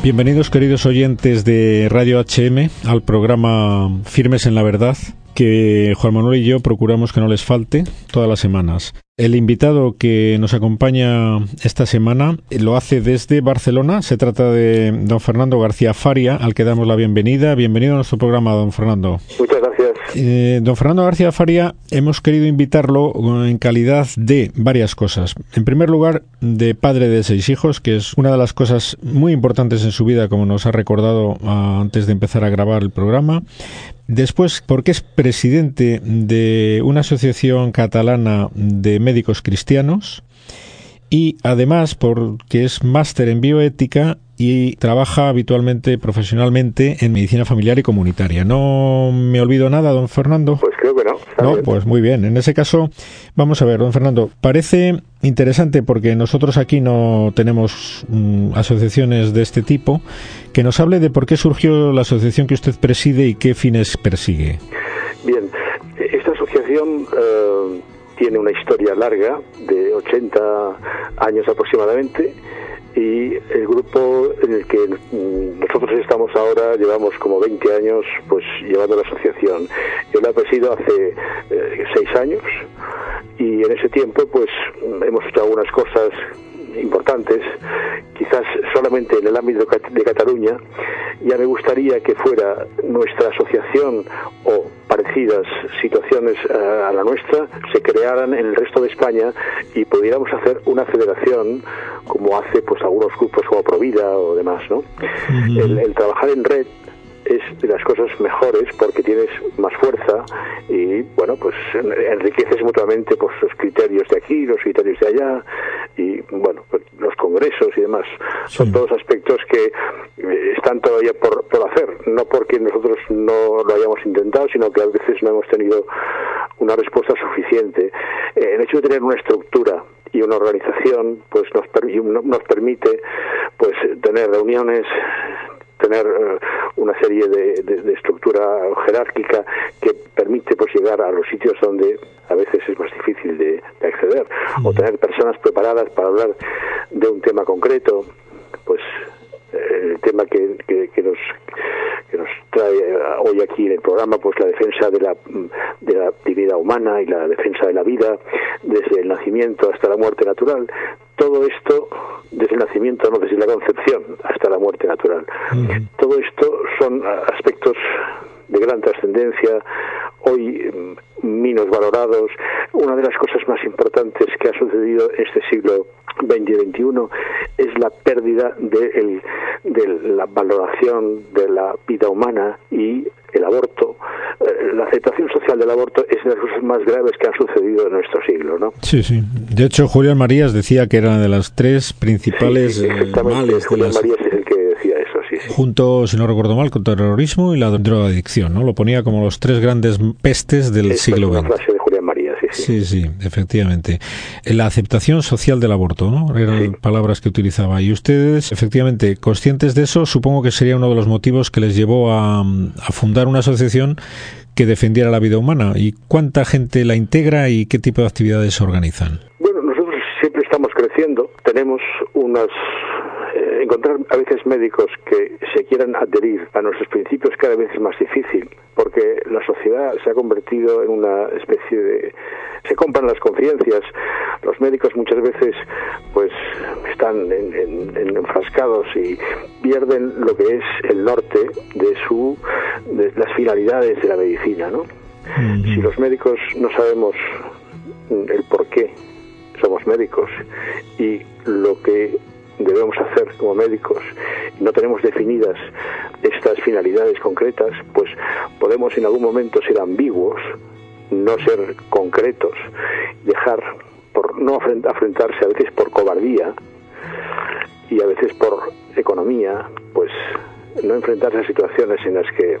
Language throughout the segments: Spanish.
Bienvenidos queridos oyentes de Radio HM al programa Firmes en la Verdad que Juan Manuel y yo procuramos que no les falte todas las semanas. El invitado que nos acompaña esta semana lo hace desde Barcelona. Se trata de don Fernando García Faria, al que damos la bienvenida. Bienvenido a nuestro programa, don Fernando. Muchas gracias. Eh, don Fernando García Faria, hemos querido invitarlo en calidad de varias cosas. En primer lugar, de padre de seis hijos, que es una de las cosas muy importantes en su vida, como nos ha recordado ah, antes de empezar a grabar el programa. Después, porque es presidente de una asociación catalana de médicos cristianos y además porque es máster en bioética y trabaja habitualmente profesionalmente en medicina familiar y comunitaria. ¿No me olvido nada, don Fernando? Pues creo que no. No, pues muy bien. En ese caso, vamos a ver, don Fernando, parece interesante porque nosotros aquí no tenemos mm, asociaciones de este tipo, que nos hable de por qué surgió la asociación que usted preside y qué fines persigue. Bien, esta asociación... Eh, tiene una historia larga de 80 años aproximadamente y el grupo en el que nosotros estamos ahora llevamos como 20 años pues llevando la asociación. Yo la presido hace eh, seis años y en ese tiempo pues hemos hecho algunas cosas importantes, quizás solamente en el ámbito de Cataluña, ya me gustaría que fuera nuestra asociación o parecidas situaciones eh, a la nuestra se crearan en el resto de España y pudiéramos hacer una federación como hace pues algunos grupos como Provida o demás, ¿no? el trabajar en red es de las cosas mejores porque tienes más fuerza y bueno pues enriqueces mutuamente pues los criterios de aquí los criterios de allá y bueno pues, los congresos y demás. Son todos aspectos que eh, están todavía por, por hacer. No porque nosotros no lo hayamos intentado sino que a veces no hemos tenido una respuesta suficiente. Eh, el hecho de tener una estructura y una organización pues nos, nos permite pues tener reuniones tener eh, una serie de, de, estructura jerárquica que permite pues llegar a los sitios donde a veces es más difícil de, acceder. O tener personas preparadas para hablar de un tema concreto pues eh, el tema que, que, nos que nos trae eh, hoy aquí en el programa pues la defensa de la de la dignidad humana y la defensa de la vida desde el nacimiento hasta la muerte natural. Todo esto desde el nacimiento, no desde la concepción hasta la muerte natural. Todo esto son aspectos de gran trascendencia, hoy mm, menos valorados. Una de las cosas más importantes que ha sucedido en este siglo XX y XXI es la pérdida de, de la valoración de la vida humana y el aborto, la aceptación social del aborto es una de las cosas más graves que han sucedido en nuestro siglo, ¿no? Sí, sí. De hecho, Julián Marías decía que era una de las tres principales eh, males Julián Marías es el que decía eso, sí, Junto, si no recuerdo mal, con terrorismo y la drogadicción, ¿no? Lo ponía como los tres grandes pestes del siglo XX. Sí, sí, efectivamente. La aceptación social del aborto, ¿no? Eran palabras que utilizaba. Y ustedes, efectivamente, conscientes de eso, supongo que sería uno de los motivos que les llevó a, a fundar una asociación que defendiera la vida humana. ¿Y cuánta gente la integra y qué tipo de actividades organizan? Bueno, nosotros siempre estamos creciendo. Tenemos unas encontrar a veces médicos que se quieran adherir a nuestros principios cada vez es más difícil, porque la sociedad se ha convertido en una especie de... se compran las conciencias, los médicos muchas veces pues están en, enfrascados y pierden lo que es el norte de su de las finalidades de la medicina, ¿no? Si los médicos no sabemos el por qué somos médicos y lo que debemos hacer como médicos no tenemos definidas estas finalidades concretas, pues podemos en algún momento ser ambiguos, no ser concretos, dejar por no afrontarse a veces por cobardía y a veces por economía, pues no enfrentarse a situaciones en las que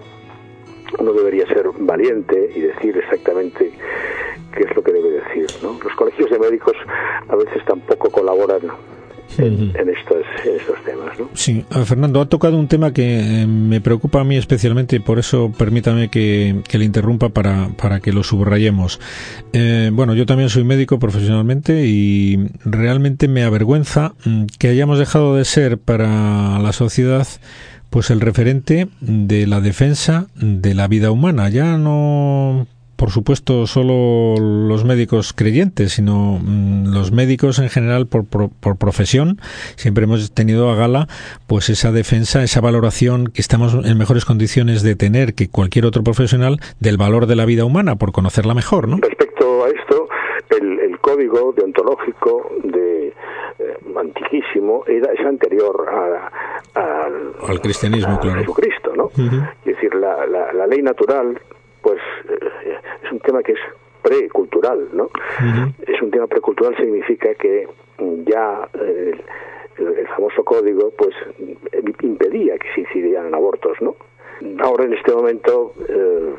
uno debería ser valiente y decir exactamente qué es lo que debe decir. ¿no? Los colegios de médicos a veces tampoco colaboran en, estos, temas. ¿no? Sí, Fernando, ha tocado un tema que eh, me preocupa a mí especialmente por eso permítame que, le interrumpa para, para que lo subrayemos. Eh, bueno, yo también soy médico profesionalmente y realmente me avergüenza mm, que hayamos dejado de ser para la sociedad pues el referente de la defensa de la vida humana. Ya no por supuesto, solo los médicos creyentes, sino mm, los médicos en general por, por, profesión. Siempre hemos tenido a gala pues esa defensa, esa valoración que estamos en mejores condiciones de tener que cualquier otro profesional del valor de la vida humana, por conocerla mejor, ¿no? Respecto a esto, el, código deontológico de eh, antiquísimo era es anterior al cristianismo, claro. Jesucristo, ¿no? Es decir, la, la, la ley natural pues eh, es un tema que es precultural, ¿no? Es un tema precultural significa que ya eh, el, famoso código pues impedía que se incidieran abortos, ¿no? Ahora en este momento eh,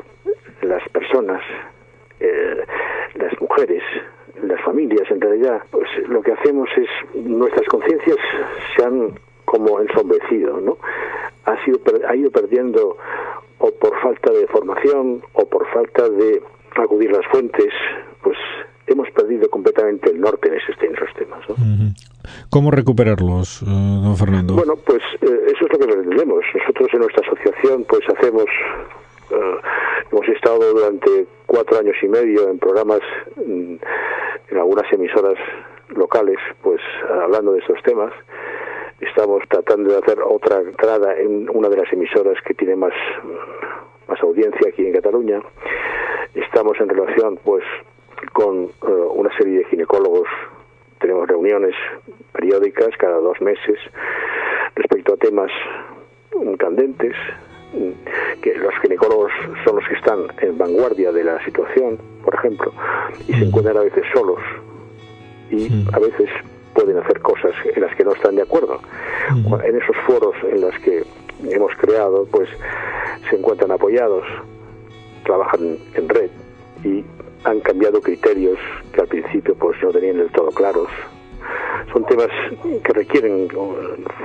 las personas, las mujeres, las familias en realidad, pues lo que hacemos es nuestras conciencias se han como ensombrecido, ¿no? Ha sido ha ido perdiendo o por falta de formación o por falta de acudir las fuentes, pues hemos perdido completamente el norte en esos, temas. ¿Cómo recuperarlos, eh, don Fernando? Bueno, pues eh, eso es lo que pretendemos. Nosotros en nuestra asociación pues hacemos, eh, hemos estado durante cuatro años y medio en programas mm, en algunas emisoras locales, pues hablando de estos temas Estamos tratando de hacer otra entrada en una de las emisoras que tiene más, más audiencia aquí en Cataluña. Estamos en relación pues con eh, una serie de ginecólogos. Tenemos reuniones periódicas cada dos meses respecto a temas candentes que los ginecólogos son los que están en vanguardia de la situación, por ejemplo, y se encuentran a veces solos y a veces pueden hacer cosas en las que no están de acuerdo. En esos foros en los que hemos creado, pues se encuentran apoyados, trabajan en red y han cambiado criterios que al principio pues no tenían del todo claros. Son temas que requieren uh,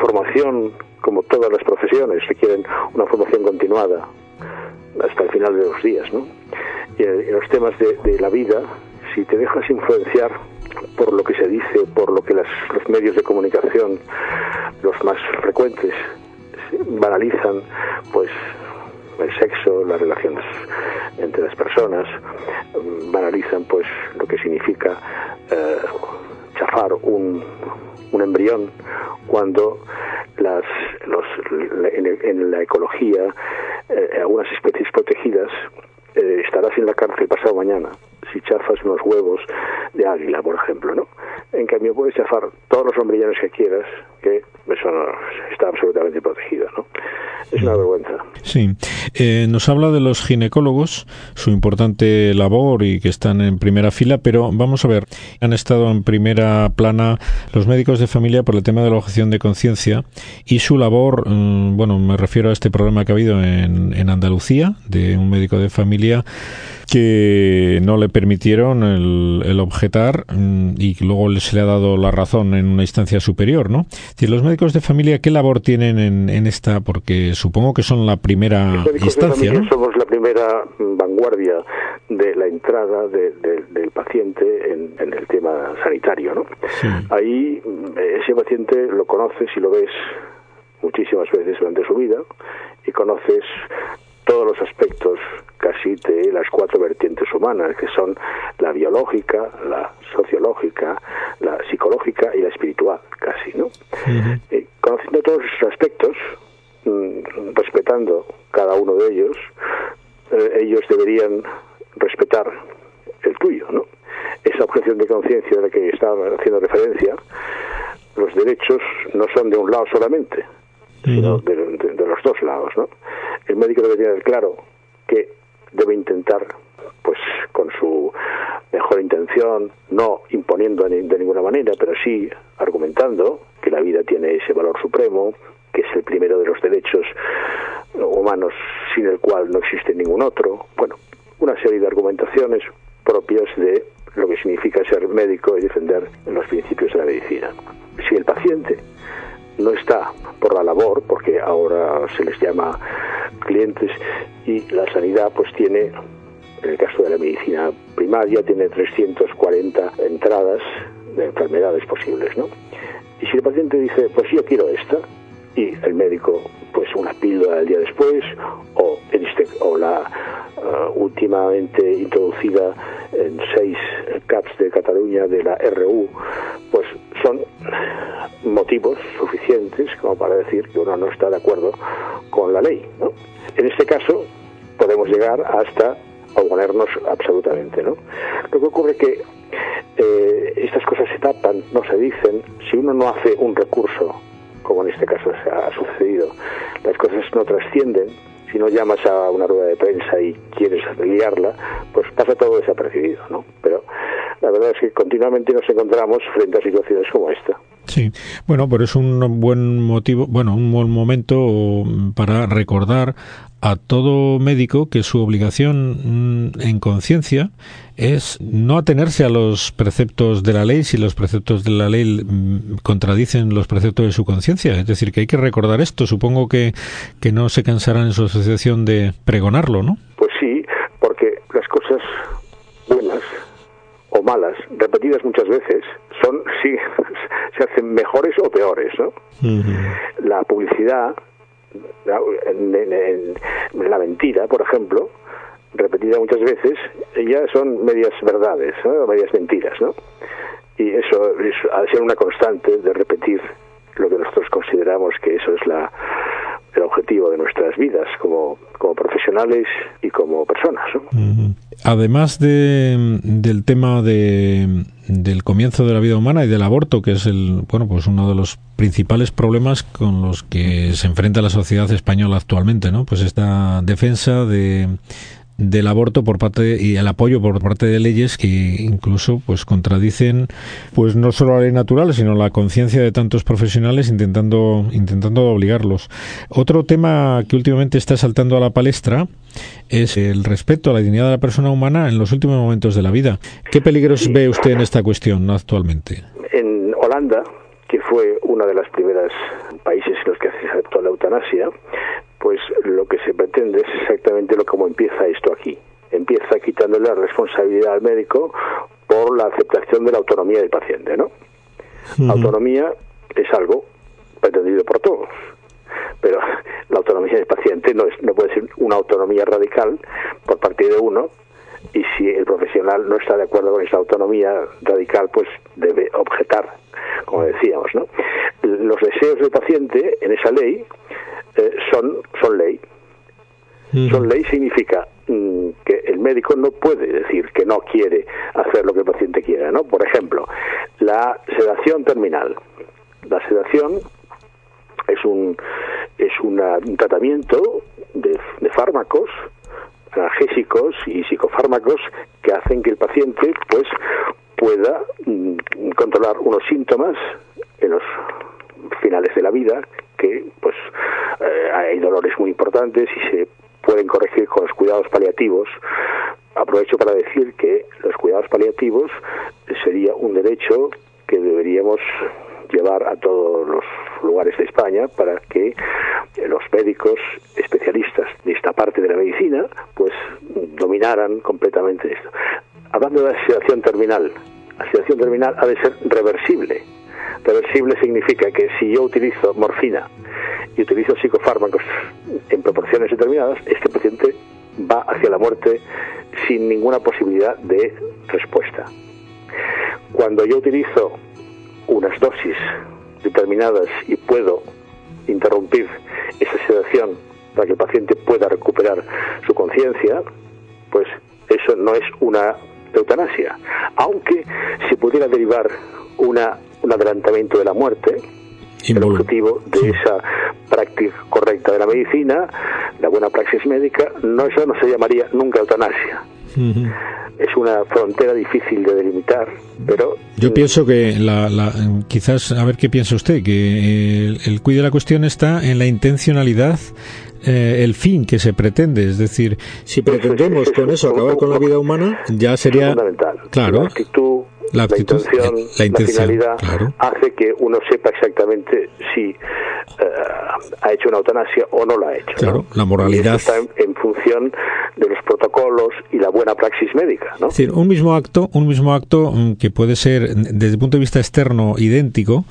formación, como todas las profesiones, requieren una formación continuada hasta el final de los días, ¿no? Y en los temas de, de la vida, si te dejas influenciar por lo que se dice, por lo que los medios de comunicación, los más frecuentes, banalizan, pues el sexo, las relaciones entre las personas, banalizan pues lo que significa eh, chafar un, un embrión cuando las, los, en, la ecología eh, algunas especies protegidas eh, estarás en la cárcel pasado mañana si chafas unos huevos de águila, por ejemplo, ¿no? En cambio, puedes chafar todos los hombrillones que quieras, que eso está absolutamente protegido, ¿no? Es una vergüenza. Sí. Eh, nos habla de los ginecólogos, su importante labor y que están en primera fila, pero vamos a ver, han estado en primera plana los médicos de familia por el tema de la objeción de conciencia y su labor, mm, bueno, me refiero a este problema que ha habido en, en Andalucía, de un médico de familia que no le permitieron el, objetar mm, y luego se le ha dado la razón en una instancia superior, ¿no? Si los médicos de familia, ¿qué labor tienen en, esta? Porque supongo que son la primera instancia, ¿no? Somos la primera vanguardia de la entrada del paciente en, el tema sanitario, ¿no? Ahí ese paciente lo conoces y lo ves muchísimas veces durante su vida y conoces todos los aspectos casi de las cuatro vertientes humanas, que son la biológica, la sociológica, la psicológica y la espiritual, casi, ¿no? Eh, conociendo todos esos aspectos, mm, respetando cada uno de ellos, eh, ellos deberían respetar el tuyo, ¿no? Esa objeción de conciencia a la que estaba haciendo referencia, los derechos no son de un lado solamente, sino de, los dos lados, ¿no? de lo que significa ser médico y defender los principios de la medicina. Si el paciente no está por la labor, porque ahora se les llama clientes, y la sanidad pues tiene, en el caso de la medicina primaria, tiene 340 entradas de enfermedades posibles, ¿no? Y si el paciente dice, pues yo quiero esta, y el médico pues una píldora el día después, o, este, o la uh, últimamente introducida en seis CAPs de Cataluña de la RU, pues son motivos suficientes como para decir que uno no está de acuerdo con la ley. ¿no? En este caso, podemos llegar hasta oponernos absolutamente. ¿no? Lo que ocurre es que eh, estas cosas se tapan, no se dicen. Si uno no hace un recurso, como en este caso ha sucedido, las cosas no trascienden. Si no llamas a una rueda de prensa y quieres liarla, pues pasa todo desapercibido, ¿no? Pero la verdad es que continuamente nos encontramos frente a situaciones como esta. Sí, bueno, pero es un buen motivo, bueno, un buen momento para recordar a todo médico que su obligación mm, en conciencia es no atenerse a los preceptos de la ley si los preceptos de la ley mm, contradicen los preceptos de su conciencia. Es decir, que hay que recordar esto. Supongo que, que no se cansarán en su asociación de pregonarlo, ¿no? Pues sí, porque las cosas buenas o malas, repetidas muchas veces, son sí se hacen mejores o peores, ¿no? La publicidad, la, la mentira, por ejemplo, repetida muchas veces, ya son medias verdades, ¿no? medias mentiras, ¿no? Y eso es, ha de ser una constante de repetir lo que nosotros consideramos que eso es la, el objetivo de nuestras vidas como, como profesionales y como personas. Además de, del tema de, del comienzo de la vida humana y del aborto, que es el bueno pues uno de los principales problemas con los que se enfrenta la sociedad española actualmente, ¿no? Pues esta defensa de del aborto por parte y el apoyo por parte de leyes que incluso pues contradicen pues no solo la ley natural sino la conciencia de tantos profesionales intentando intentando obligarlos. Otro tema que últimamente está saltando a la palestra es el respeto a la dignidad de la persona humana en los últimos momentos de la vida. Qué peligros ve usted en esta cuestión actualmente en Holanda que fue uno de los primeros países en los que se aceptó la eutanasia, pues lo que se pretende es exactamente lo como empieza esto aquí. Empieza quitándole la responsabilidad al médico por la aceptación de la autonomía del paciente, ¿no? Autonomía es algo pretendido por todos, pero la autonomía del paciente no, es, no puede ser una autonomía radical por parte de uno y si el profesional no está de acuerdo con esa autonomía radical, pues debe objetar, como decíamos, ¿no? Los deseos del paciente en esa ley eh, son, son ley. Son ley significa mm, que el médico no puede decir que no quiere hacer lo que el paciente quiera, ¿no? Por ejemplo, la sedación terminal. La sedación es un es un tratamiento de, de fármacos analgésicos y psicofármacos que hacen que el paciente pues pueda mm, controlar unos síntomas en los finales de la vida que pues eh, hay dolores muy importantes y se pueden corregir con los cuidados paliativos. Aprovecho para decir que los cuidados paliativos sería un derecho que deberíamos llevar a todos los lugares de España para que los médicos especialistas de esta parte de la medicina pues dominaran completamente esto. Hablando de la sedación terminal, la sedación terminal ha de ser reversible. Reversible significa que si yo utilizo morfina y utilizo psicofármacos en proporciones determinadas, este paciente va hacia la muerte sin ninguna posibilidad de respuesta. Cuando yo utilizo unas dosis determinadas y puedo interrumpir esa sedación para que el paciente pueda recuperar su conciencia, pues eso no es una eutanasia. Aunque se pudiera derivar una, un adelantamiento de la muerte, el objetivo de esa práctica correcta de la medicina, la buena praxis médica, no eso no se llamaría nunca eutanasia es una frontera difícil de delimitar, pero... Yo pienso que la, quizás, a ver qué piensa usted, que el, el cuide de la cuestión está en la intencionalidad eh, el fin que se pretende. Es decir, si pretendemos con eso acabar con la vida humana, ya sería. Fundamental. Claro. La actitud la, intención, la, finalidad, hace que uno sepa exactamente si eh, ha hecho una eutanasia o no la ha hecho. Claro, la moralidad. está en, función de los protocolos y la buena praxis médica. Es decir, un mismo acto, un mismo acto mm, que puede ser desde el punto de vista externo idéntico,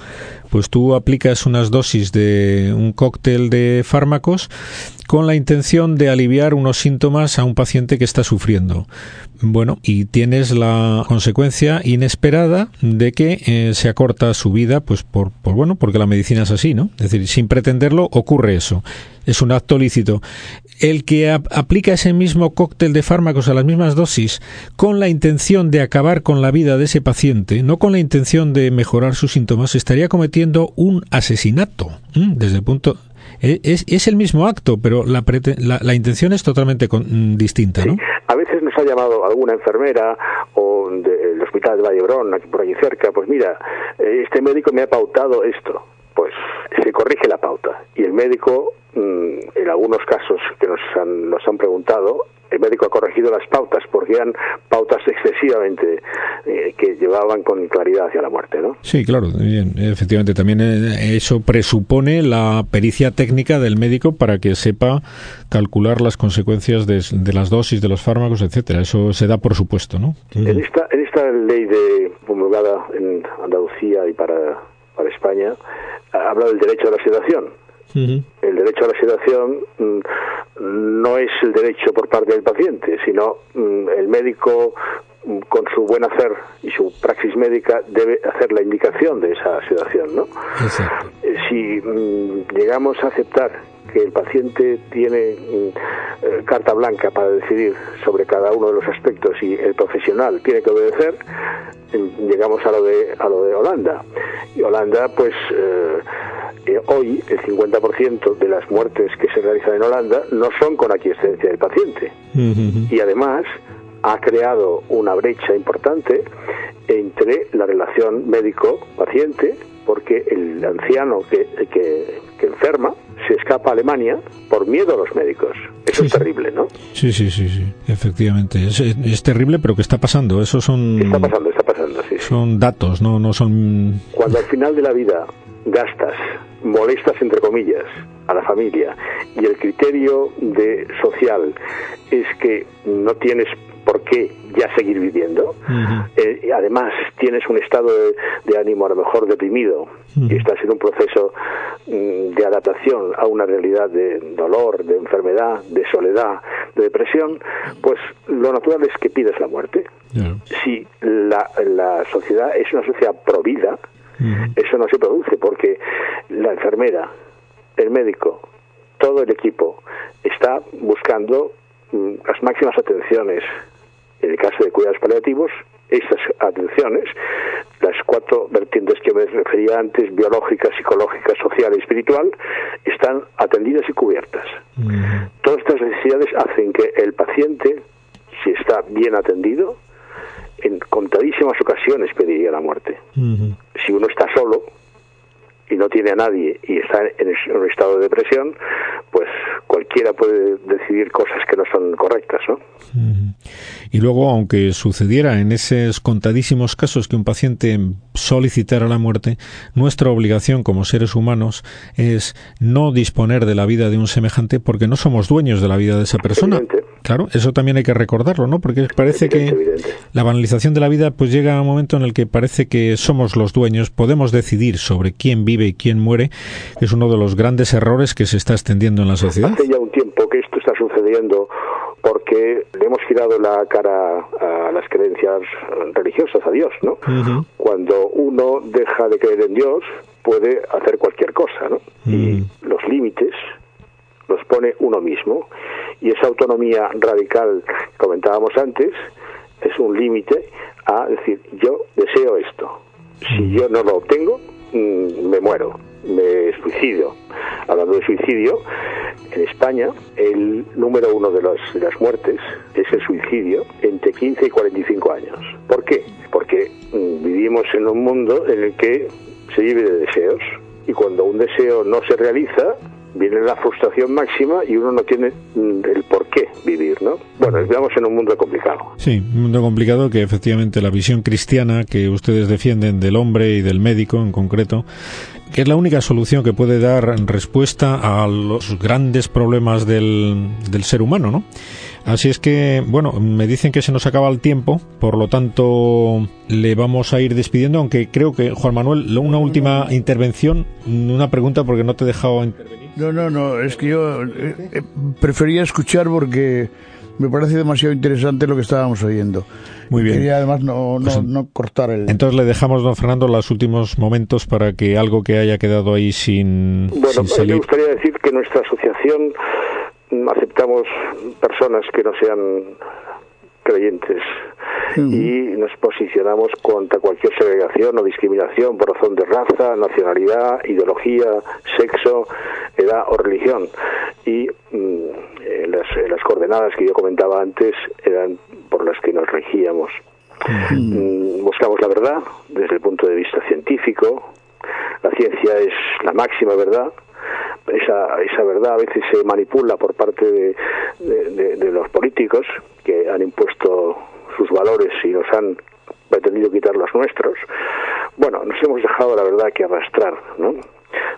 pues tú aplicas unas dosis de un cóctel de fármacos con la intención de aliviar unos síntomas a un paciente que está sufriendo. Bueno, y tienes la consecuencia inesperada de que eh, se acorta su vida, pues por, por, bueno, porque la medicina es así, ¿no? Es decir, sin pretenderlo ocurre eso. Es un acto lícito. El que aplica ese mismo cóctel de fármacos a las mismas dosis con la intención de acabar con la vida de ese paciente, no con la intención de mejorar sus síntomas, estaría cometiendo un asesinato. Desde el punto es, es el mismo acto, pero la, la, intención es totalmente mm, distinta, ¿no? A veces nos ha llamado alguna enfermera o del hospital de Vallebrón, aquí por allí cerca, pues mira, eh, este médico me ha pautado esto. Pues se corrige la pauta y el médico, mm, en algunos casos que nos han, nos han preguntado, el médico ha corregido las pautas porque eran pautas excesivamente eh, que llevaban con claridad hacia la muerte, ¿no? Sí, claro, bien, efectivamente también eh, eso presupone la pericia técnica del médico para que sepa calcular las consecuencias de, las dosis de los fármacos, etcétera. Eso se da por supuesto, ¿no? En esta en esta ley de promulgada en Andalucía y para para España habla del derecho a la sedación el derecho a la sedación mm, no es el derecho por parte del paciente, sino mm, el médico con su buen hacer y su praxis médica debe hacer la indicación de esa sedación, ¿no? Eh, si llegamos a aceptar que el paciente tiene eh, carta blanca para decidir sobre cada uno de los aspectos y el profesional tiene que obedecer, llegamos a lo de a lo de Holanda. Y Holanda, pues eh, eh, hoy el 50% de las muertes que se realizan en Holanda no son con aquiescencia del paciente. Y además ha creado una brecha importante entre la relación médico-paciente, porque el anciano que, que, enferma se escapa a Alemania por miedo a los médicos. Eso es terrible, ¿no? Sí, sí, sí, sí, efectivamente. Es, es, terrible, pero que está pasando. Eso son... Está pasando, está pasando, sí. Son datos, no, no son... Cuando al final de la vida gastas, molestas entre comillas, a la familia y el criterio de social es que no tienes por qué ya seguir viviendo. Eh, y además tienes un estado de, ánimo a lo mejor deprimido y estás en un proceso mm, de adaptación a una realidad de dolor, de enfermedad, de soledad, de depresión, pues lo natural es que pides la muerte. Si la, la sociedad es una sociedad provida, eso no se produce porque la enfermera, el médico, todo el equipo está buscando mm, las máximas atenciones. En el caso de cuidados paliativos, estas atenciones, las cuatro vertientes que me refería antes, biológica, psicológica, social y espiritual, están atendidas y cubiertas. Todas estas necesidades hacen que el paciente, si está bien atendido, en contadísimas ocasiones pediría la muerte. Si uno está solo y no tiene a nadie y está en un estado de depresión, pues cualquiera puede decidir cosas que no son correctas, ¿no? Y luego, aunque sucediera en esos contadísimos casos que un paciente solicitara la muerte, nuestra obligación como seres humanos es no disponer de la vida de un semejante porque no somos dueños de la vida de esa persona. Claro, eso también hay que recordarlo, ¿no? Porque parece que la banalización de la vida pues llega a un momento en el que parece que somos los dueños, podemos decidir sobre quién vive y quién muere, que es uno de los grandes errores que se está extendiendo en la sociedad. Hace ya un tiempo que esto está sucediendo porque le hemos girado la cara a las creencias religiosas, a Dios, ¿no? Cuando uno deja de creer en Dios, puede hacer cualquier cosa, ¿no? Y los límites los pone uno mismo. Y esa autonomía radical que comentábamos antes es un límite a decir yo deseo esto. Si yo no lo obtengo mm, me muero me suicidio hablando de suicidio en España el número uno de, de las muertes es el suicidio entre 15 y 45 años. ¿por qué? porque mm, vivimos en un mundo en el que se vive de deseos. Y cuando un deseo no se realiza viene la frustración máxima y uno no tiene mm, el por qué vivir, ¿no? Bueno, estamos en un mundo complicado. Sí, un mundo complicado que efectivamente la visión cristiana que ustedes defienden del hombre y del médico en concreto, que es la única solución que puede dar respuesta a los grandes problemas del, del ser humano, ¿no? Así es que, bueno, me dicen que se nos acaba el tiempo, por lo tanto le vamos a ir despidiendo, aunque creo que, Juan Manuel, una última intervención, una pregunta porque no te he dejado intervenir. No, no, no, es que yo eh, eh, prefería escuchar porque me parece demasiado interesante lo que estábamos oyendo. Muy bien. Quería además no, no, Pues, no cortar el... Entonces le dejamos, don Fernando, los últimos momentos para que algo que haya quedado ahí sin, Bueno, sin me salir. gustaría decir que nuestra asociación mm, aceptamos personas que no sean creyentes y nos posicionamos contra cualquier segregación o discriminación por razón de raza, nacionalidad, ideología, sexo, edad o religión. Y mm, eh, las, eh, las coordenadas que yo comentaba antes eran por las que nos regíamos. Mm, Buscamos la verdad desde el punto de vista científico. La ciencia es la máxima verdad. Esa, esa verdad a veces se manipula por parte de, de- de- de los políticos que han impuesto sus valores y nos han pretendido quitar los nuestros. Bueno, nos hemos dejado la verdad que arrastrar, ¿no?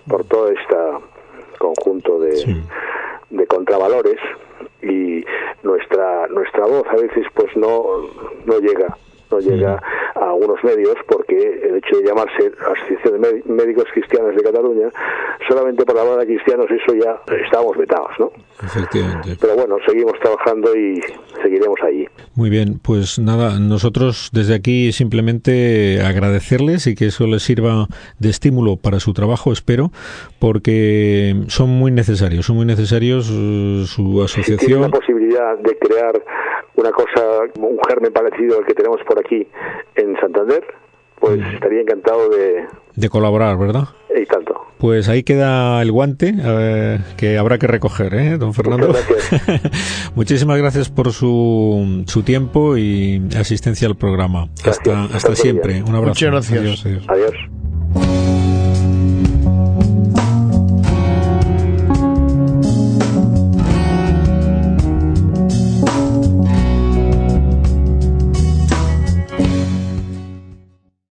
Por todo este conjunto de, de contravalores y nuestra nuestra voz a veces pues no no llega no llega a algunos medios porque el hecho de llamarse Asociación de Médi- Médicos Cristianos de Cataluña solamente por hablar de cristianos eso ya estábamos vetados ¿no? Efectivamente. pero bueno seguimos trabajando y seguiremos allí Muy bien, pues nada, nosotros desde aquí simplemente agradecerles y que eso les sirva de estímulo para su trabajo, espero, porque son muy necesarios, son muy necesarios eh, su si tiene la asociación. posibilidad de crear una cosa un germen parecido al que tenemos por aquí en Santander pues estaría encantado de de colaborar, ¿verdad? y tanto Pues ahí queda el guante eh, que habrá que recoger, ¿eh, don Fernando? Muchas Muchísimas gracias por su, su tiempo y asistencia al programa. Gracias. Hasta, hasta Hasta siempre. Un abrazo. Muchas gracias. Adiós, adiós. adiós